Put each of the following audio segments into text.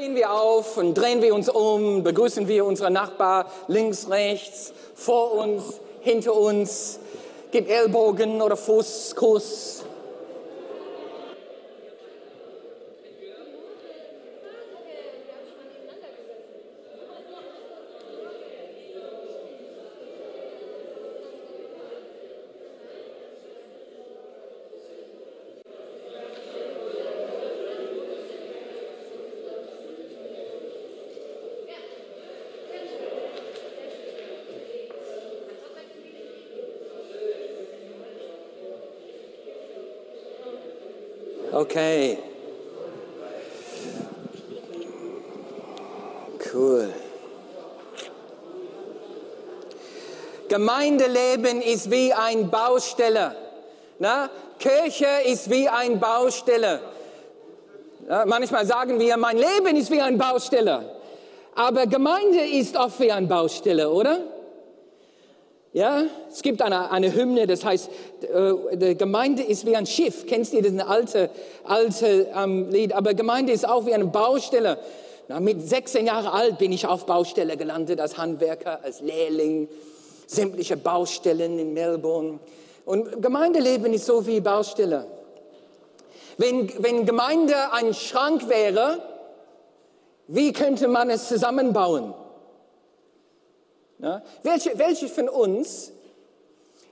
Stehen wir auf und drehen wir uns um, begrüßen wir unsere Nachbar links, rechts, vor uns, hinter uns, gib Ellbogen oder Fußkuss. Okay. Cool. Gemeindeleben ist wie ein Baustelle. Na? Kirche ist wie ein Baustelle. Ja, manchmal sagen wir, mein Leben ist wie ein Baustelle. Aber Gemeinde ist oft wie ein Baustelle, oder? Ja, es gibt eine, eine Hymne, das heißt, äh, die Gemeinde ist wie ein Schiff. Kennst du das alte, alte ähm, Lied? Aber Gemeinde ist auch wie eine Baustelle. Na, mit 16 Jahren alt bin ich auf Baustelle gelandet als Handwerker, als Lehrling, sämtliche Baustellen in Melbourne. Und Gemeindeleben ist so wie Baustelle. Wenn, wenn Gemeinde ein Schrank wäre, wie könnte man es zusammenbauen? Ja? Welche, welche von uns,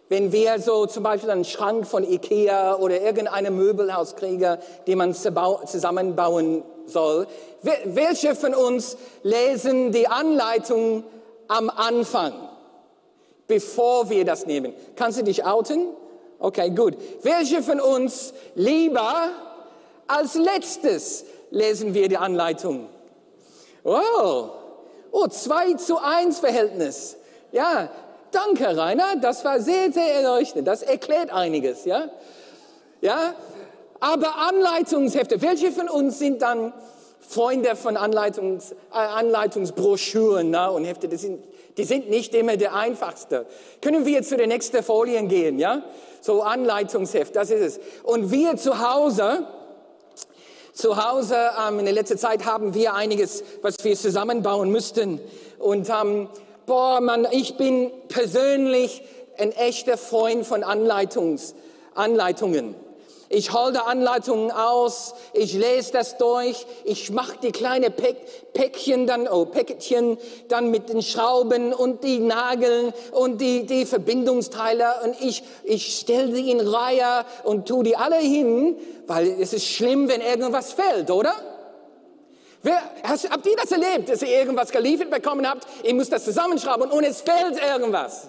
wenn wir so zum Beispiel einen Schrank von Ikea oder irgendeine Möbelhaus kriegen, die man zusammenbauen soll, welche von uns lesen die Anleitung am Anfang, bevor wir das nehmen? Kannst du dich outen? Okay, gut. Welche von uns lieber als letztes lesen wir die Anleitung? Wow, Oh, 2 zu 1 Verhältnis. Ja, danke Rainer, das war sehr, sehr erleuchtend. Das erklärt einiges, ja. Ja, aber Anleitungshefte, welche von uns sind dann Freunde von Anleitungs, äh, Anleitungsbroschüren na, und Hefte? Die sind, die sind nicht immer der einfachste. Können wir zu den nächsten Folien gehen, ja? So Anleitungsheft, das ist es. Und wir zu Hause, zu Hause ähm, in der letzten Zeit haben wir einiges, was wir zusammenbauen müssten. Und ähm, boah, man, ich bin persönlich ein echter Freund von Anleitungs, Anleitungen. Ich halte Anleitungen aus, ich lese das durch, ich mache die kleine Päckchen dann, oh, Päckchen dann mit den Schrauben und die Nageln und die, die Verbindungsteile und ich, ich stelle sie in Reihe und tu die alle hin, weil es ist schlimm, wenn irgendwas fällt, oder? Wer, hast, habt ihr das erlebt, dass ihr irgendwas geliefert bekommen habt? Ihr müsst das zusammenschrauben und es fällt irgendwas.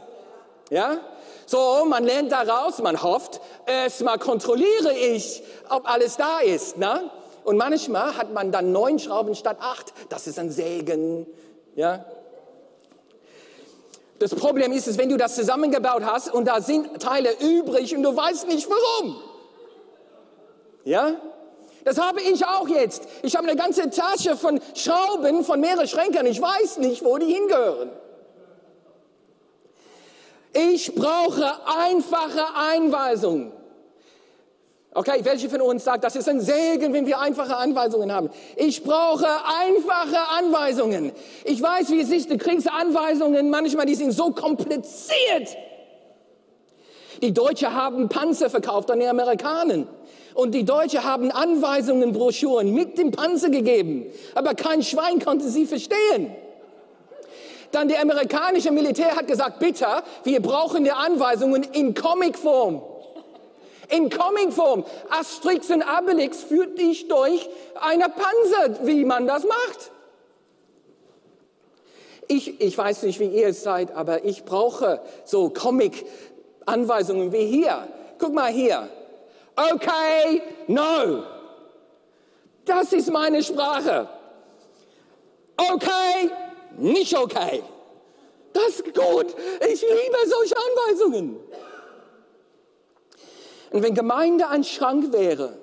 Ja? So, man lernt daraus, man hofft, erstmal kontrolliere ich, ob alles da ist. Ne? Und manchmal hat man dann neun Schrauben statt acht. Das ist ein Segen. Ja? Das Problem ist, wenn du das zusammengebaut hast und da sind Teile übrig und du weißt nicht warum. Ja? Das habe ich auch jetzt. Ich habe eine ganze Tasche von Schrauben von mehreren Schränken. Ich weiß nicht, wo die hingehören. Ich brauche einfache Einweisungen. Okay, welche von uns sagt, das ist ein Segen, wenn wir einfache Anweisungen haben? Ich brauche einfache Anweisungen. Ich weiß, wie es ist, du kriegst Anweisungen, manchmal, die sind so kompliziert. Die Deutschen haben Panzer verkauft an die Amerikaner. Und die Deutschen haben Anweisungen, Broschüren mit dem Panzer gegeben. Aber kein Schwein konnte sie verstehen. Dann der amerikanische Militär hat gesagt, bitte, wir brauchen die Anweisungen in Comicform. In Comicform. Asterix und Obelix führt dich durch eine Panzer, wie man das macht. Ich, ich weiß nicht, wie ihr es seid, aber ich brauche so Comic-Anweisungen wie hier. Guck mal hier. Okay, no. Das ist meine Sprache. Okay, nicht okay. Das ist gut. Ich liebe solche Anweisungen. Und wenn Gemeinde ein Schrank wäre,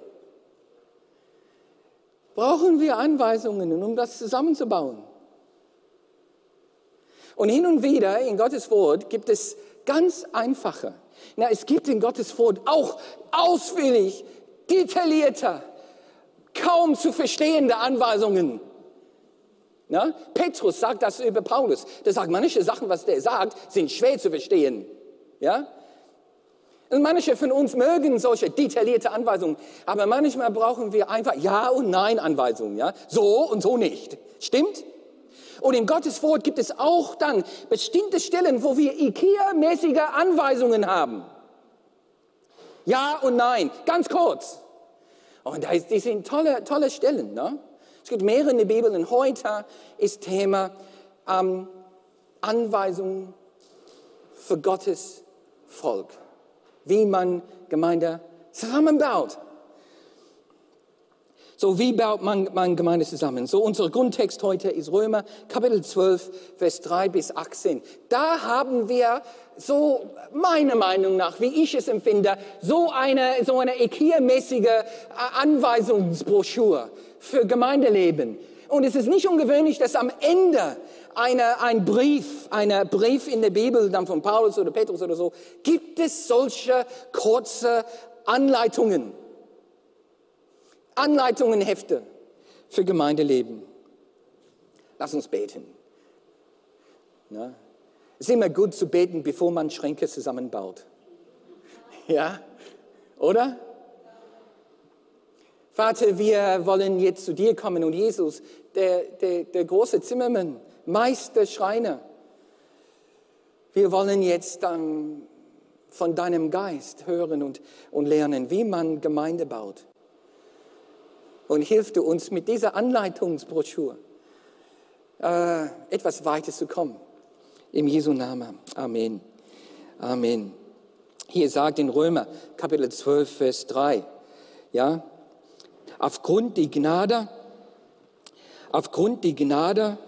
brauchen wir Anweisungen, um das zusammenzubauen. Und hin und wieder in Gottes Wort gibt es ganz einfache. Na, es gibt in Gottes Wort auch ausführlich, detaillierter, kaum zu verstehende Anweisungen Na? Petrus sagt das über Paulus. Der sagt, manche Sachen, was der sagt, sind schwer zu verstehen. Ja? Und manche von uns mögen solche detaillierte Anweisungen, aber manchmal brauchen wir einfach Ja und Nein Anweisungen. Ja? So und so nicht. Stimmt? Und in Gottes Wort gibt es auch dann bestimmte Stellen, wo wir IKEA-mäßige Anweisungen haben. Ja und Nein, ganz kurz. Und das sind tolle, tolle Stellen. Ne? Es gibt mehrere in der Bibel und heute ist Thema ähm, Anweisungen für Gottes Volk, wie man Gemeinde zusammenbaut. So, wie baut man, man Gemeinde zusammen? So, unser Grundtext heute ist Römer, Kapitel 12, Vers 3 bis 18. Da haben wir so, meiner Meinung nach, wie ich es empfinde, so eine, so eine IKEA-mäßige Anweisungsbroschüre für Gemeindeleben. Und es ist nicht ungewöhnlich, dass am Ende eine, ein Brief, einer Brief in der Bibel, dann von Paulus oder Petrus oder so, gibt es solche kurze Anleitungen. Anleitungen, Hefte für Gemeindeleben. Lass uns beten. Na? Es ist immer gut zu beten, bevor man Schränke zusammenbaut. Ja? Oder? Vater, wir wollen jetzt zu dir kommen und Jesus, der, der, der große Zimmermann, Meister, Schreiner, wir wollen jetzt ähm, von deinem Geist hören und, und lernen, wie man Gemeinde baut. Und hilf du uns mit dieser Anleitungsbroschüre äh, etwas weiter zu kommen. Im Jesu Namen. Amen. Amen. Hier sagt in Römer Kapitel 12, Vers 3, ja, aufgrund die Gnade, aufgrund die Gnade,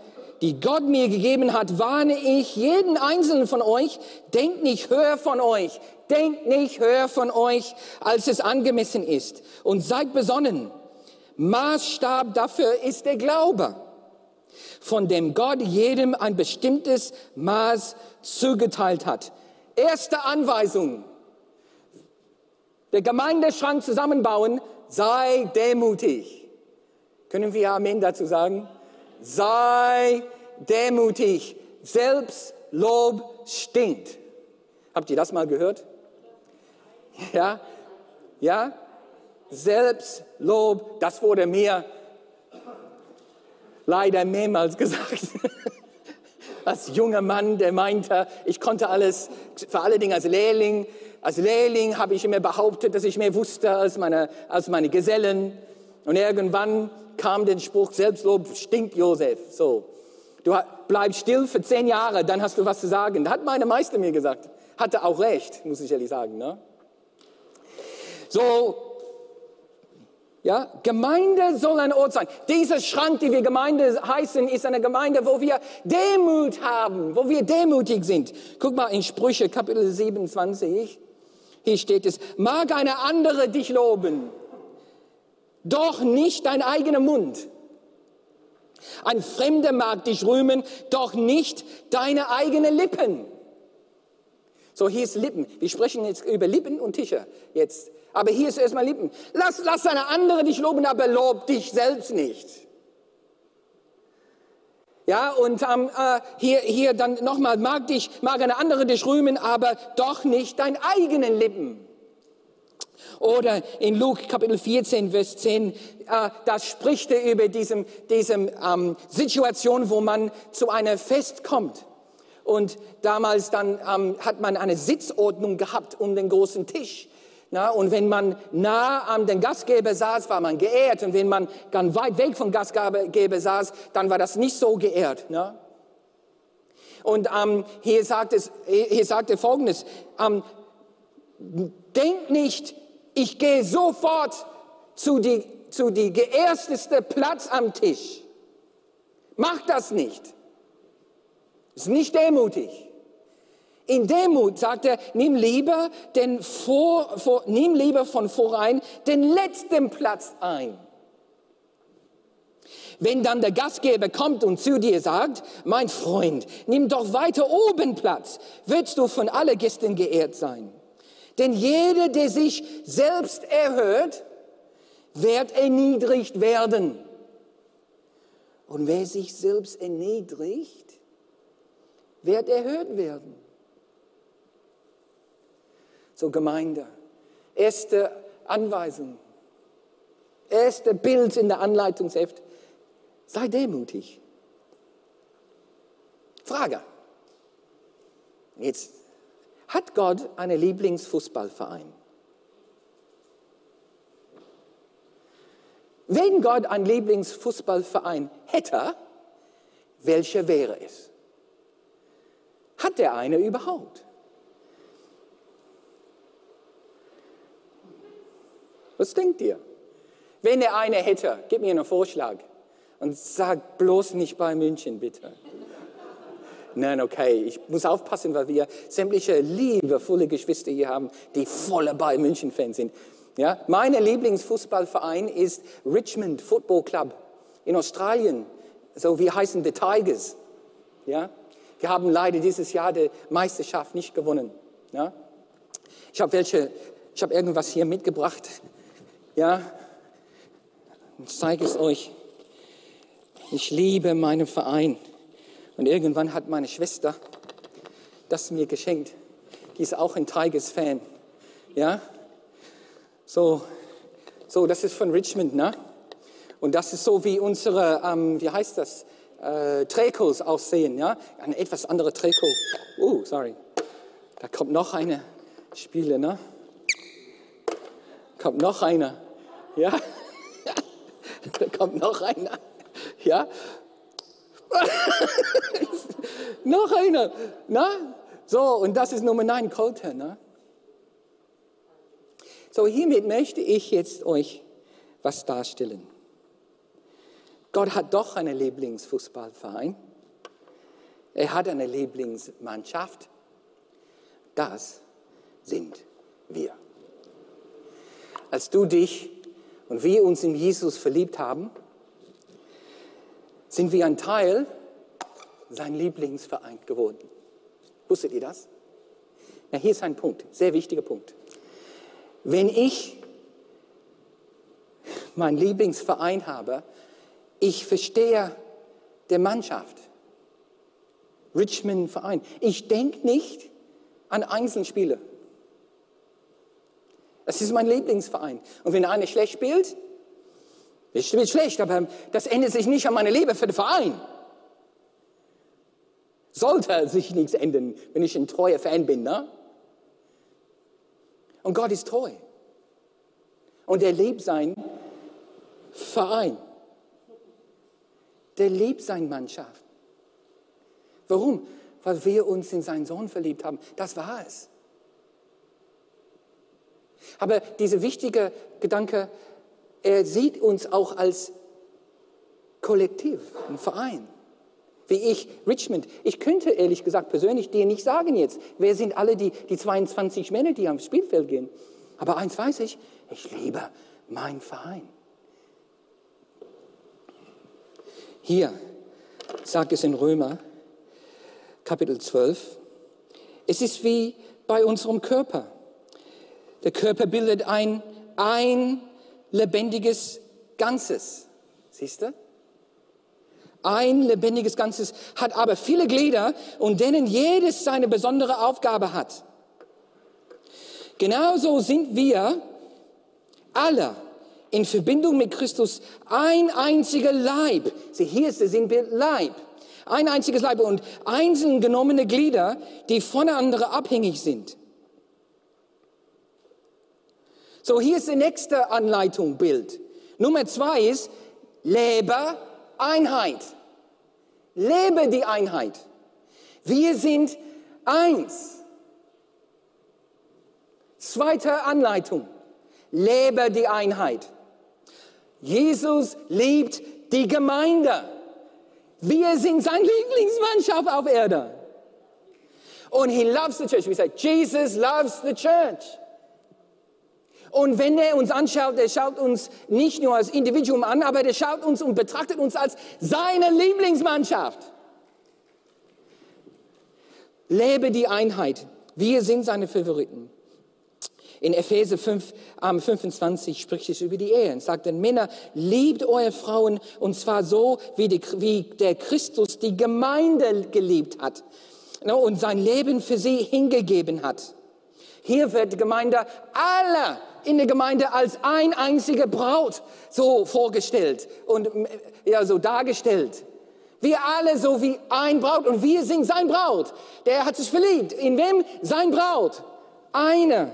die Gott mir gegeben hat, warne ich jeden einzelnen von euch, denkt nicht höher von euch, denkt nicht höher von euch, als es angemessen ist und seid besonnen. Maßstab dafür ist der Glaube, von dem Gott jedem ein bestimmtes Maß zugeteilt hat. Erste Anweisung. Der Gemeindeschrank zusammenbauen, sei demütig. Können wir Amen dazu sagen? Sei demütig. Selbstlob stinkt. Habt ihr das mal gehört? Ja? Ja? Selbstlob, das wurde mir leider mehrmals gesagt. Als junger Mann, der meinte, ich konnte alles, vor allen Dingen als Lehrling, als Lehrling habe ich immer behauptet, dass ich mehr wusste als meine, als meine Gesellen. Und irgendwann kam der Spruch, Selbstlob stinkt, Josef. So. Du bleibst still für zehn Jahre, dann hast du was zu sagen. Da hat meine Meister mir gesagt. Hatte auch recht, muss ich ehrlich sagen. Ne? So, ja, Gemeinde soll ein Ort sein. Dieser Schrank, die wir Gemeinde heißen, ist eine Gemeinde, wo wir Demut haben, wo wir demütig sind. Guck mal in Sprüche Kapitel 27. Hier steht es, mag eine andere dich loben, doch nicht dein eigener Mund. Ein Fremder mag dich rühmen, doch nicht deine eigenen Lippen. So, hier ist Lippen. Wir sprechen jetzt über Lippen und Tische jetzt. Aber hier ist erstmal Lippen. Lass, lass eine andere dich loben, aber lob dich selbst nicht. Ja, und ähm, äh, hier, hier dann nochmal, mag dich, mag eine andere dich rühmen, aber doch nicht dein eigenen Lippen. Oder in Luke Kapitel 14, Vers 10, äh, da spricht er über diesem, diesem ähm, Situation, wo man zu einer Fest kommt. Und damals dann ähm, hat man eine Sitzordnung gehabt um den großen Tisch. Na, und wenn man nah an den Gastgeber saß, war man geehrt. Und wenn man ganz weit weg vom Gastgeber saß, dann war das nicht so geehrt. Na? Und ähm, hier, sagt es, hier sagt er Folgendes. Ähm, denkt nicht, ich gehe sofort zu die, zu die geersteste Platz am Tisch. Macht das nicht. Ist nicht demutig. In Demut sagt er, nimm lieber, den vor, vor, nimm lieber von vorein den letzten Platz ein. Wenn dann der Gastgeber kommt und zu dir sagt, mein Freund, nimm doch weiter oben Platz, wirst du von allen Gästen geehrt sein. Denn jeder, der sich selbst erhört, wird erniedrigt werden. Und wer sich selbst erniedrigt, wird erhöht werden. So Gemeinde. Erste Anweisung. Erste Bild in der Anleitungsheft. Sei demütig. Frage. Jetzt, hat Gott einen Lieblingsfußballverein? Wenn Gott einen Lieblingsfußballverein hätte, welcher wäre es? Hat er eine überhaupt? Was denkt ihr? Wenn er eine hätte, gib mir einen Vorschlag und sag bloß nicht bei München, bitte. Nein, okay, ich muss aufpassen, weil wir sämtliche liebevolle Geschwister hier haben, die voller bei München-Fans sind. Ja, mein Lieblingsfußballverein ist Richmond Football Club in Australien. So, wir heißen die Tigers. Ja, wir haben leider dieses Jahr die Meisterschaft nicht gewonnen. Ja, ich habe welche, ich habe irgendwas hier mitgebracht. Ja, ich zeige es euch. Ich liebe meinen Verein. Und irgendwann hat meine Schwester das mir geschenkt. Die ist auch ein Tigers-Fan. Ja, so, so, das ist von Richmond, ne? Und das ist so, wie unsere, ähm, wie heißt das, äh, Trikots aussehen, ja? Ein etwas anderer Trikot. Oh, sorry. Da kommt noch eine Spiele, ne? Kommt noch einer, ja? da kommt noch einer, ja? noch einer, ne? So, und das ist Nummer 9, Colter, ne? So, hiermit möchte ich jetzt euch was darstellen. Gott hat doch einen Lieblingsfußballverein. Er hat eine Lieblingsmannschaft. Das sind wir. Als du dich und wir uns in Jesus verliebt haben, sind wir ein Teil sein Lieblingsverein geworden. Wusstet ihr das? Na, hier ist ein Punkt, sehr wichtiger Punkt. Wenn ich meinen Lieblingsverein habe, ich verstehe der Mannschaft, Richmond Verein. Ich denke nicht an Einzelspieler. Das ist mein Lieblingsverein. Und wenn einer schlecht spielt, er spielt schlecht, aber das ändert sich nicht an meiner Liebe für den Verein. Sollte sich nichts ändern, wenn ich ein treuer Fan bin, ne? Und Gott ist treu. Und er liebt seinen Verein. Der liebt seine Mannschaft. Warum? Weil wir uns in seinen Sohn verliebt haben. Das war es. Aber dieser wichtige Gedanke, er sieht uns auch als Kollektiv, ein Verein. Wie ich, Richmond. Ich könnte ehrlich gesagt persönlich dir nicht sagen jetzt, wer sind alle die, die 22 Männer, die am Spielfeld gehen. Aber eins weiß ich, ich liebe meinen Verein. Hier sagt es in Römer, Kapitel 12, es ist wie bei unserem Körper. Der Körper bildet ein, ein lebendiges Ganzes. Siehst du? Ein lebendiges Ganzes hat aber viele Glieder und denen jedes seine besondere Aufgabe hat. Genauso sind wir alle in Verbindung mit Christus ein einziger Leib. Sieh, hier ist der Sinnbild Leib. Ein einziges Leib und einzeln genommene Glieder, die voneinander abhängig sind. So, hier ist die nächste Anleitung, Bild. Nummer zwei ist, lebe Einheit. Lebe die Einheit. Wir sind eins. Zweite Anleitung. Lebe die Einheit. Jesus liebt die Gemeinde. Wir sind seine Lieblingsmannschaft auf Erde. Und he loves the church. We say, Jesus loves the church. Und wenn er uns anschaut, er schaut uns nicht nur als Individuum an, aber er schaut uns und betrachtet uns als seine Lieblingsmannschaft. Lebe die Einheit. Wir sind seine Favoriten. In Epheser 5, ähm, 25 spricht es über die Ehe und sagt, denn Männer, liebt eure Frauen und zwar so, wie, die, wie der Christus die Gemeinde geliebt hat ne, und sein Leben für sie hingegeben hat. Hier wird die Gemeinde alle in der Gemeinde als ein einzige Braut so vorgestellt und ja, so dargestellt. Wir alle so wie ein Braut und wir sind sein Braut. Der hat sich verliebt. In wem? Sein Braut. Eine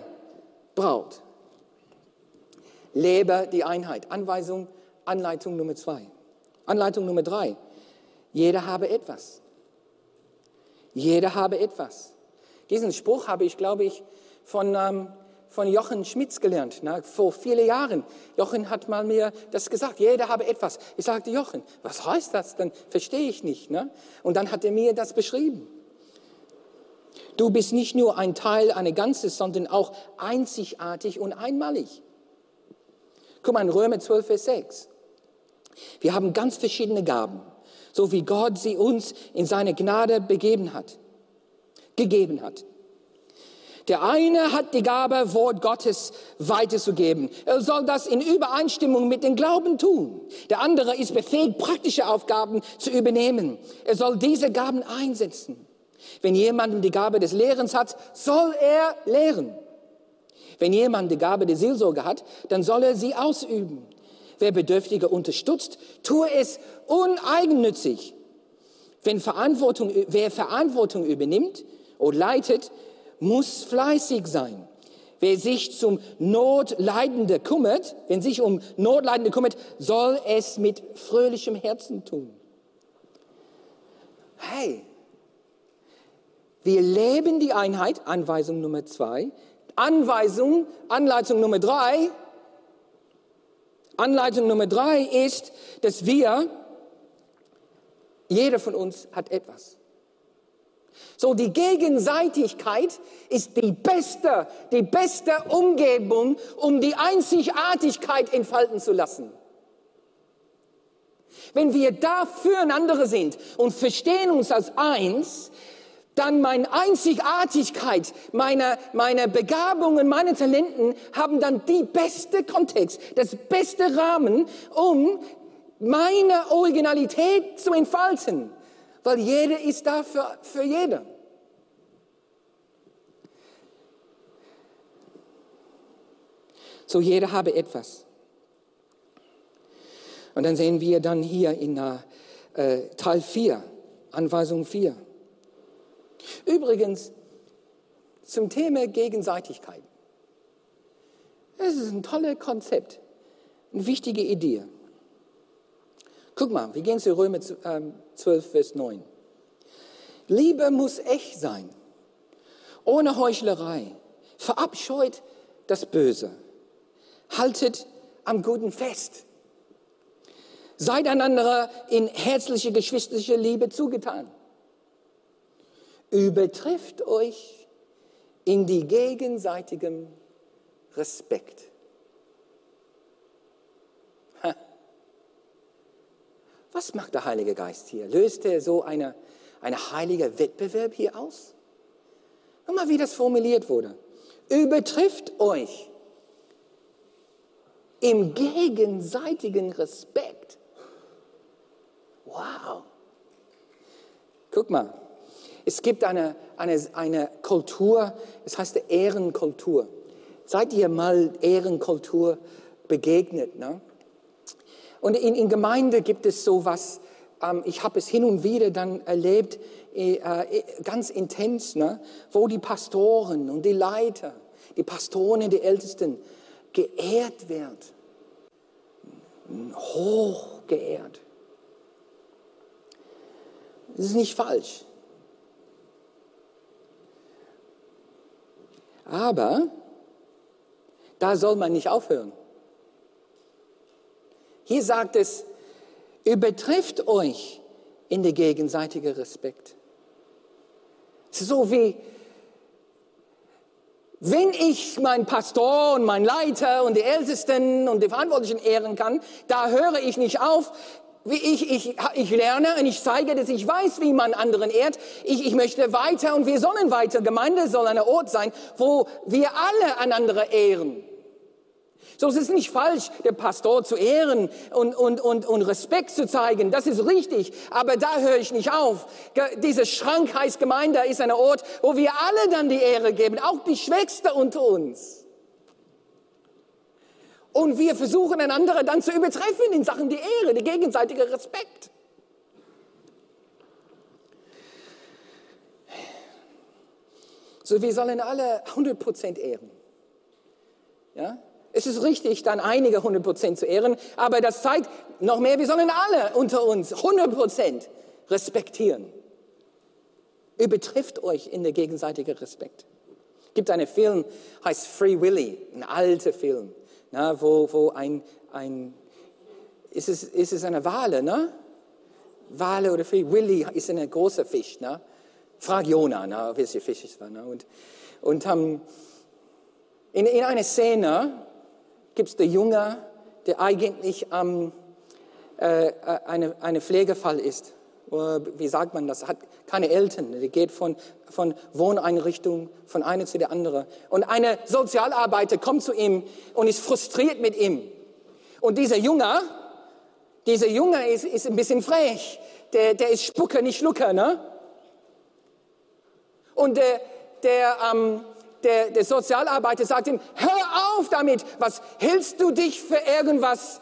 Braut. Lebe die Einheit. Anweisung, Anleitung Nummer zwei. Anleitung Nummer drei. Jeder habe etwas. Jeder habe etwas. Diesen Spruch habe ich, glaube ich, von ähm, von Jochen Schmitz gelernt, na, vor vielen Jahren. Jochen hat mal mir das gesagt, jeder habe etwas. Ich sagte, Jochen, was heißt das? Dann verstehe ich nicht. Ne? Und dann hat er mir das beschrieben. Du bist nicht nur ein Teil einer Ganzes, sondern auch einzigartig und einmalig. Guck mal in Römer 12, Vers 6. Wir haben ganz verschiedene Gaben, so wie Gott sie uns in seine Gnade begeben hat, gegeben hat. Der eine hat die Gabe, Wort Gottes weiterzugeben. Er soll das in Übereinstimmung mit dem Glauben tun. Der andere ist befähigt, praktische Aufgaben zu übernehmen. Er soll diese Gaben einsetzen. Wenn jemand die Gabe des Lehrens hat, soll er lehren. Wenn jemand die Gabe der Seelsorge hat, dann soll er sie ausüben. Wer Bedürftige unterstützt, tue es uneigennützig. Wenn Verantwortung, wer Verantwortung übernimmt oder leitet, muss fleißig sein. Wer sich zum Notleidende kümmert, wenn sich um Notleidende kümmert, soll es mit fröhlichem Herzen tun. Hey, wir leben die Einheit, Anweisung Nummer zwei. Anweisung, Anleitung Nummer drei. Anleitung Nummer drei ist, dass wir, jeder von uns hat etwas. So die Gegenseitigkeit ist die beste, die beste Umgebung, um die Einzigartigkeit entfalten zu lassen. Wenn wir da füreinander sind und verstehen uns als eins, dann meine Einzigartigkeit, meine, meine Begabungen, meine Talenten haben dann die beste Kontext, das beste Rahmen, um meine Originalität zu entfalten weil jeder ist da für, für jeder. So jeder habe etwas. Und dann sehen wir dann hier in äh, Teil 4, Anweisung 4. Übrigens, zum Thema Gegenseitigkeit. Das ist ein tolles Konzept, eine wichtige Idee. Guck mal, wir gehen zu Römer 12, ähm, Vers 9. Liebe muss echt sein, ohne Heuchlerei. Verabscheut das Böse. Haltet am Guten fest. Seid einander in herzliche geschwisterliche Liebe zugetan. Übertrifft euch in die gegenseitigem Respekt. Was macht der Heilige Geist hier? Löst er so eine, eine heilige Wettbewerb hier aus? Guck mal, wie das formuliert wurde. Übertrifft euch im gegenseitigen Respekt. Wow. Guck mal, es gibt eine, eine, eine Kultur, das heißt Ehrenkultur. Seid ihr mal Ehrenkultur begegnet? Ne? Und in, in Gemeinde gibt es sowas, ähm, ich habe es hin und wieder dann erlebt, äh, äh, ganz intens, ne? wo die Pastoren und die Leiter, die Pastoren und die Ältesten geehrt werden. Hoch geehrt. Das ist nicht falsch. Aber da soll man nicht aufhören. Hier sagt es, übertrifft euch in der gegenseitigen Respekt. So wie, wenn ich meinen Pastor und meinen Leiter und die Ältesten und die Verantwortlichen ehren kann, da höre ich nicht auf, wie ich, ich, ich lerne und ich zeige, dass ich weiß, wie man anderen ehrt. Ich, ich möchte weiter und wir sollen weiter. Gemeinde soll ein Ort sein, wo wir alle einander ehren. So es ist nicht falsch, der Pastor zu ehren und, und, und, und Respekt zu zeigen. Das ist richtig. Aber da höre ich nicht auf. Diese Schrank heißt Gemeinde ist ein Ort, wo wir alle dann die Ehre geben, auch die Schwächste unter uns. Und wir versuchen einander dann zu übertreffen in Sachen die Ehre, der gegenseitige Respekt. So, wir sollen alle 100% ehren. Ja? Es ist richtig, dann einige 100% zu ehren, aber das zeigt noch mehr, wir sollen alle unter uns 100% respektieren. Übertrifft euch in der gegenseitigen Respekt. Es gibt einen Film, heißt Free Willy, ein alter Film, na, wo, wo ein, ein ist, es, ist es eine Wale, ne? Wale oder Free Willy ist ein großer Fisch, ne? Frag Jona, ne, welcher Fisch es war. Ne? Und, und um, in, in einer Szene, gibt es den Junge, der eigentlich ähm, äh, eine, eine Pflegefall ist. Wie sagt man das? Hat keine Eltern. Der geht von, von Wohneinrichtung von einer zu der anderen. Und eine Sozialarbeiter kommt zu ihm und ist frustriert mit ihm. Und dieser Junge, dieser Junge ist, ist ein bisschen frech. Der, der ist Spucker, nicht Schlucker, ne? Und der, der, ähm, der, der Sozialarbeiter sagt ihm, hör auf damit, was hältst du dich für irgendwas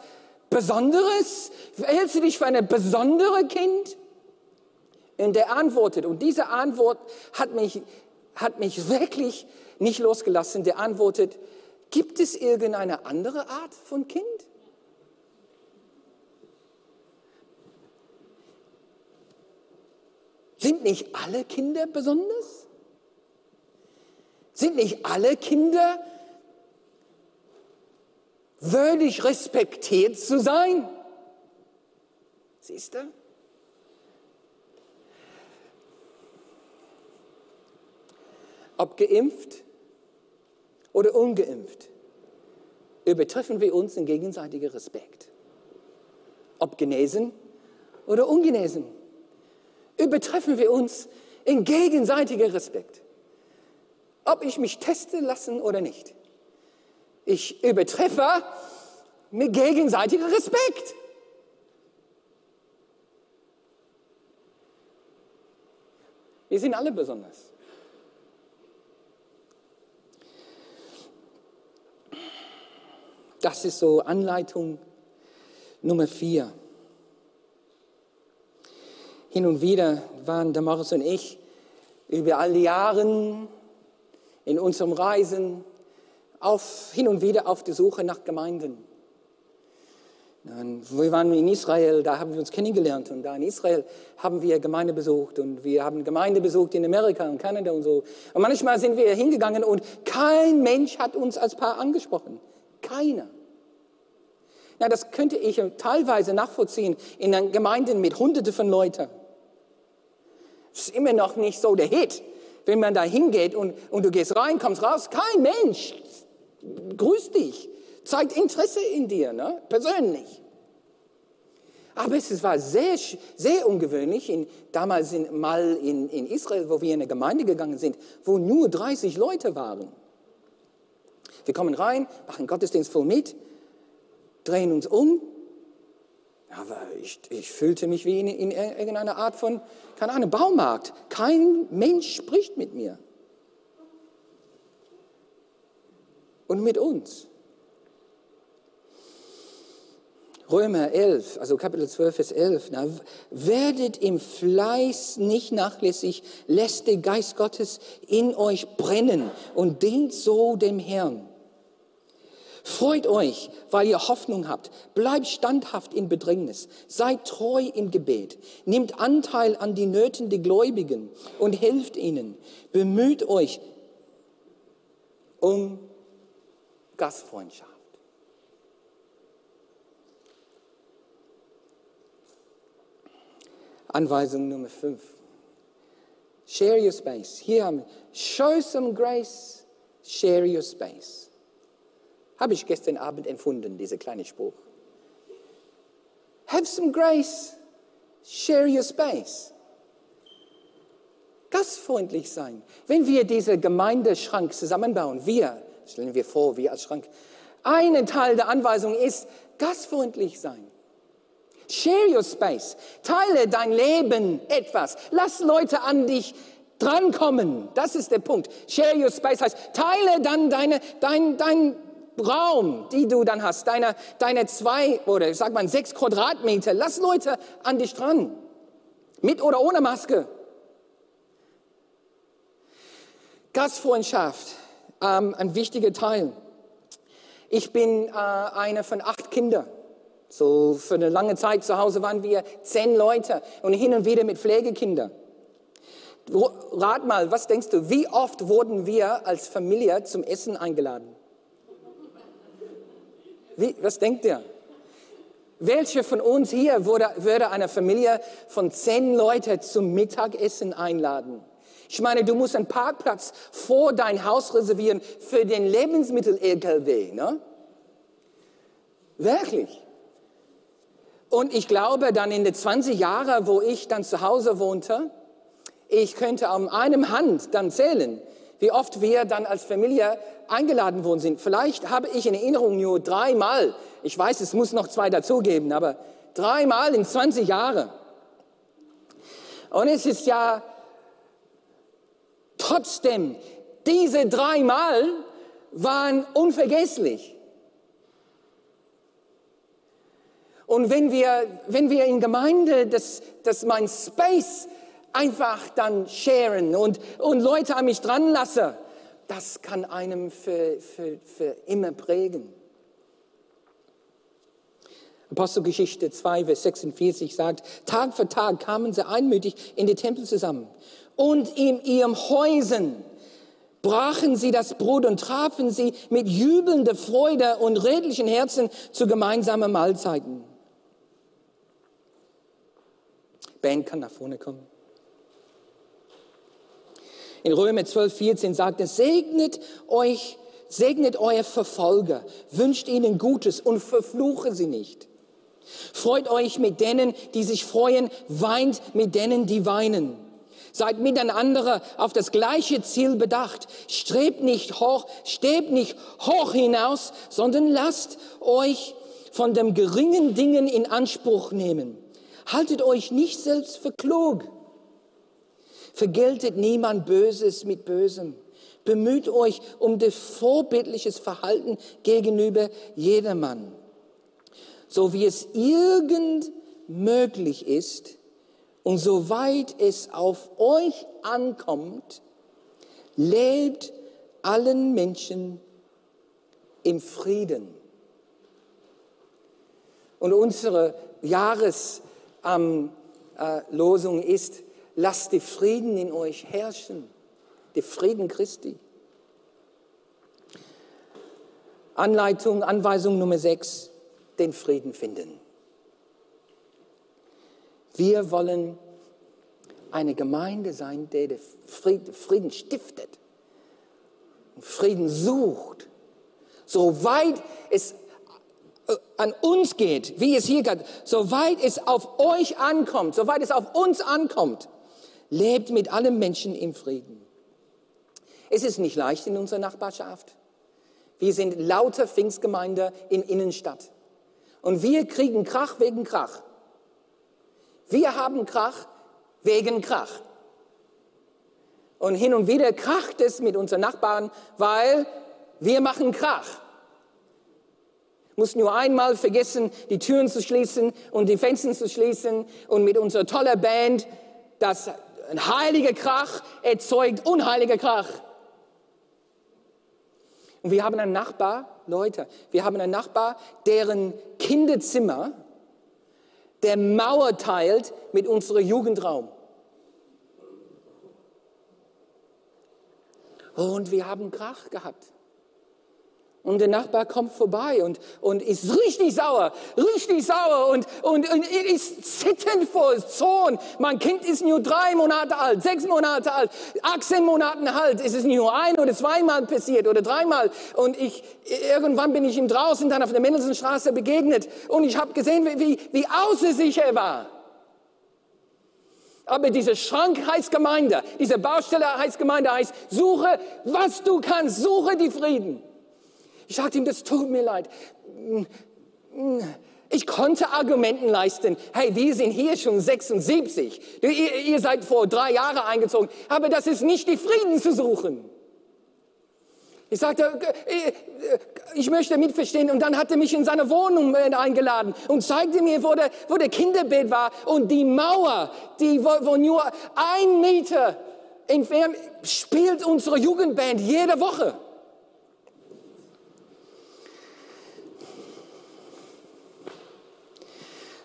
Besonderes? Hältst du dich für ein besonderes Kind? Und der antwortet, und diese Antwort hat mich, hat mich wirklich nicht losgelassen, der antwortet, gibt es irgendeine andere Art von Kind? Sind nicht alle Kinder besonders? Sind nicht alle Kinder würdig respektiert zu sein? Siehst du? Ob geimpft oder ungeimpft, übertreffen wir uns in gegenseitiger Respekt. Ob genesen oder ungenesen, übertreffen wir uns in gegenseitiger Respekt ob ich mich testen lassen oder nicht. Ich übertreffe mit gegenseitiger Respekt. Wir sind alle besonders. Das ist so Anleitung Nummer vier. Hin und wieder waren Damaris und ich über all die Jahre in unserem Reisen auf, hin und wieder auf der Suche nach Gemeinden. Wir waren in Israel, da haben wir uns kennengelernt und da in Israel haben wir Gemeinde besucht und wir haben Gemeinde besucht in Amerika und Kanada und so. Und manchmal sind wir hingegangen und kein Mensch hat uns als Paar angesprochen. Keiner. Ja, das könnte ich teilweise nachvollziehen in Gemeinden mit Hunderten von Leuten. Das ist immer noch nicht so der Hit wenn man da hingeht und, und du gehst rein, kommst raus, kein Mensch grüßt dich, zeigt Interesse in dir, ne? persönlich. Aber es war sehr, sehr ungewöhnlich, in, damals in, mal in, in Israel, wo wir in eine Gemeinde gegangen sind, wo nur 30 Leute waren. Wir kommen rein, machen Gottesdienst voll mit, drehen uns um aber ich, ich fühlte mich wie in, in irgendeiner Art von, keine Ahnung, Baumarkt. Kein Mensch spricht mit mir. Und mit uns. Römer 11, also Kapitel 12, Vers 11. Na, werdet im Fleiß nicht nachlässig, lässt der Geist Gottes in euch brennen und dient so dem Herrn. Freut euch, weil ihr Hoffnung habt. Bleibt standhaft in Bedrängnis. Seid treu im Gebet. Nehmt Anteil an die Nöten der Gläubigen und helft ihnen. Bemüht euch um Gastfreundschaft. Anweisung Nummer 5. Share your space. Hier haben wir, show some grace, share your space. Habe ich gestern Abend empfunden, dieser kleine Spruch. Have some grace. Share your space. Gastfreundlich sein. Wenn wir diese Gemeindeschrank zusammenbauen, wir, stellen wir vor, wir als Schrank, ein Teil der Anweisung ist, gastfreundlich sein. Share your space. Teile dein Leben etwas. Lass Leute an dich drankommen. Das ist der Punkt. Share your space heißt, teile dann deine, dein, dein Raum, die du dann hast, deine, deine zwei oder ich sag mal sechs Quadratmeter. Lass Leute an dich dran. Mit oder ohne Maske. Gastfreundschaft, ähm, ein wichtiger Teil. Ich bin äh, eine von acht Kindern. So für eine lange Zeit zu Hause waren wir zehn Leute und hin und wieder mit Pflegekindern. Rat mal, was denkst du, wie oft wurden wir als Familie zum Essen eingeladen? Wie, was denkt ihr? Welche von uns hier würde, würde eine Familie von zehn Leuten zum Mittagessen einladen? Ich meine, du musst einen Parkplatz vor dein Haus reservieren für den Lebensmittel-LKW, ne? Wirklich. Und ich glaube, dann in den 20 Jahren, wo ich dann zu Hause wohnte, ich könnte an einem Hand dann zählen, wie oft wir dann als Familie eingeladen worden sind. Vielleicht habe ich in Erinnerung nur dreimal. Ich weiß, es muss noch zwei dazugeben, aber dreimal in 20 Jahren. Und es ist ja trotzdem, diese dreimal waren unvergesslich. Und wenn wir, wenn wir in Gemeinde das, das mein Space einfach dann sharen und, und Leute an mich dran lassen, das kann einem für, für, für immer prägen. Apostelgeschichte 2, Vers 46 sagt, Tag für Tag kamen sie einmütig in den Tempel zusammen und in ihrem Häusern brachen sie das Brot und trafen sie mit jubelnder Freude und redlichen Herzen zu gemeinsamen Mahlzeiten. Band kann nach vorne kommen. In Römer 12, 14 sagt es, segnet euch, segnet euer Verfolger, wünscht ihnen Gutes und verfluche sie nicht. Freut euch mit denen, die sich freuen, weint mit denen, die weinen. Seid miteinander auf das gleiche Ziel bedacht. Strebt nicht hoch, stebt nicht hoch hinaus, sondern lasst euch von dem geringen Dingen in Anspruch nehmen. Haltet euch nicht selbst für klug. Vergeltet niemand Böses mit Bösem. Bemüht euch um das vorbildliches Verhalten gegenüber jedermann. So wie es irgend möglich ist und soweit es auf euch ankommt, lebt allen Menschen im Frieden. Und unsere Jahreslosung ähm, äh, ist, lasst die Frieden in euch herrschen, die Frieden Christi. Anleitung, Anweisung Nummer 6, den Frieden finden. Wir wollen eine Gemeinde sein, die den Frieden stiftet, Frieden sucht, soweit es äh, an uns geht, wie es hier geht, soweit es auf euch ankommt, soweit es auf uns ankommt, lebt mit allen Menschen im Frieden. Es ist nicht leicht in unserer Nachbarschaft. Wir sind lauter Pfingstgemeinde in Innenstadt. Und wir kriegen Krach wegen Krach. Wir haben Krach wegen Krach. Und hin und wieder kracht es mit unseren Nachbarn, weil wir machen Krach. Muss nur einmal vergessen, die Türen zu schließen und die Fenster zu schließen und mit unserer tollen Band das ein heiliger Krach erzeugt unheiliger Krach. Und wir haben einen Nachbar, Leute, wir haben einen Nachbar, deren Kinderzimmer der Mauer teilt mit unserem Jugendraum. Und wir haben Krach gehabt. Und der Nachbar kommt vorbei und, und ist richtig sauer, richtig sauer und, und, und ist zitternd vor Zorn. Mein Kind ist nur drei Monate alt, sechs Monate alt, 18 Monate alt. Es ist nur ein oder zweimal passiert oder dreimal. Und ich, irgendwann bin ich ihm draußen dann auf der Mendelssohnstraße begegnet und ich habe gesehen, wie, wie außer sich er war. Aber diese Schrank heißt Gemeinde, diese Baustelle heißt Gemeinde, heißt, suche, was du kannst, suche die Frieden. Ich sagte ihm, das tut mir leid. Ich konnte Argumenten leisten. Hey, wir sind hier schon 76. Ihr, ihr seid vor drei Jahren eingezogen. Aber das ist nicht die Frieden zu suchen. Ich sagte, äh, äh, ich möchte mitverstehen. Und dann hat er mich in seine Wohnung eingeladen und zeigte mir, wo der, wo der Kinderbett war und die Mauer, die, wo, wo nur ein Meter entfernt spielt unsere Jugendband jede Woche.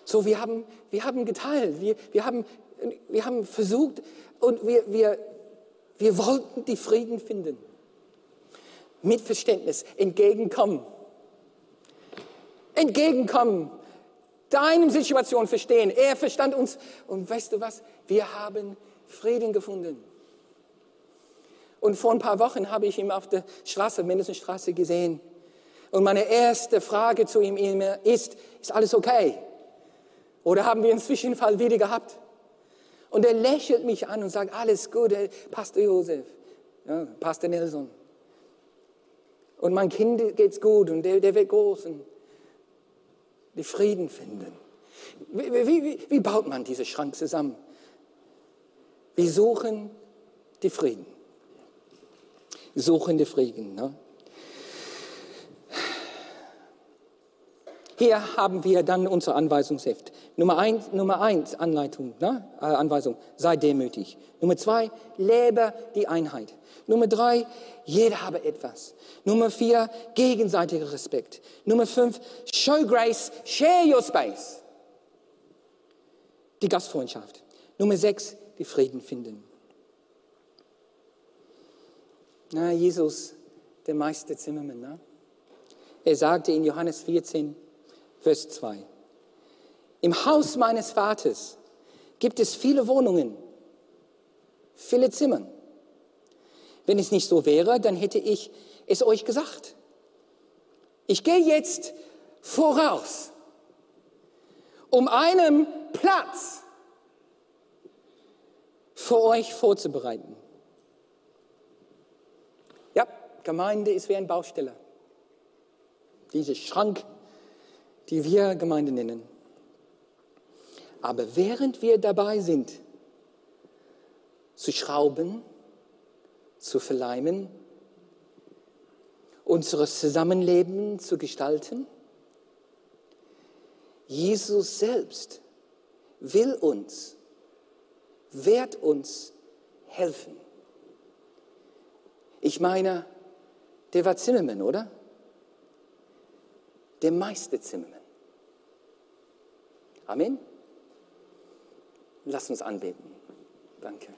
So, wir haben, wir haben geteilt, wir, wir, haben, wir haben versucht und wir, wir, wir wollten die Frieden finden. Mit Verständnis, entgegenkommen. Entgegenkommen. Deine Situation verstehen. Er verstand uns. Und weißt du was? Wir haben Frieden gefunden. Und vor ein paar Wochen habe ich ihn auf der Straße, Straße gesehen. Und meine erste Frage zu ihm ist, ist alles okay? Oder haben wir einen Zwischenfall wieder gehabt? Und er lächelt mich an und sagt, alles gut, Pastor Josef, ja, Pastor Nelson. Und mein Kind geht's gut und der, der wird groß und die Frieden finden. Wie, wie, wie baut man diese Schrank zusammen? Wir suchen die Frieden. Suchen die Frieden. Ne? Hier haben wir dann unser Anweisungsheft. Nummer eins, Nummer eins Anleitung, ne? äh, Anweisung, sei demütig. Nummer zwei, lebe die Einheit. Nummer drei, jeder habe etwas. Nummer vier, gegenseitiger Respekt. Nummer fünf, show grace, share your space. Die Gastfreundschaft. Nummer sechs, die Frieden finden. Na, Jesus, der Meister Zimmermann, ne? er sagte in Johannes 14, Vers 2. Im Haus meines Vaters gibt es viele Wohnungen, viele Zimmer. Wenn es nicht so wäre, dann hätte ich es euch gesagt. Ich gehe jetzt voraus, um einen Platz für euch vorzubereiten. Ja, Gemeinde ist wie ein Bausteller. Dieser Schrank die wir Gemeinde nennen. Aber während wir dabei sind, zu schrauben, zu verleimen, unseres Zusammenleben zu gestalten, Jesus selbst will uns, wird uns helfen. Ich meine, der war Zimmermann, oder? Der Meister Zimmermann. Amen. Lass uns anbeten. Danke.